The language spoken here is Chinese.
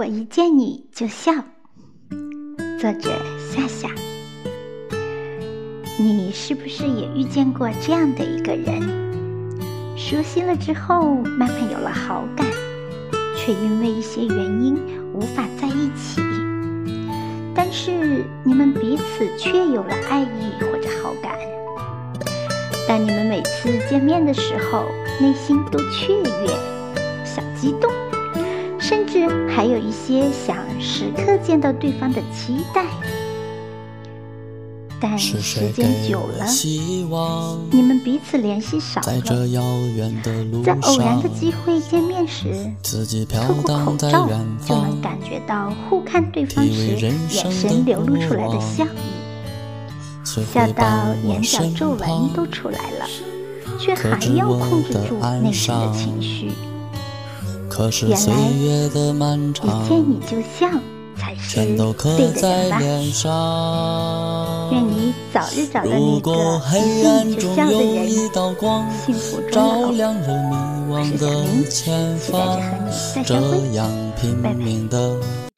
我一见你就笑。作者：夏夏。你是不是也遇见过这样的一个人？熟悉了之后，慢慢有了好感，却因为一些原因无法在一起。但是你们彼此却有了爱意或者好感。当你们每次见面的时候，内心都雀跃、小激动。甚至还有一些想时刻见到对方的期待，但时间久了，你们彼此联系少了，在偶然的机会见面时，透过口罩就能感觉到互看对方时眼神流露出来的笑意，笑到眼角皱纹都出来了，却还要控制住内心的情绪。原来一见你就笑才是对的人吧？愿你早日找到那个一见你就笑的人，幸福终老。我是小明，期待着和你再相会。拜拜。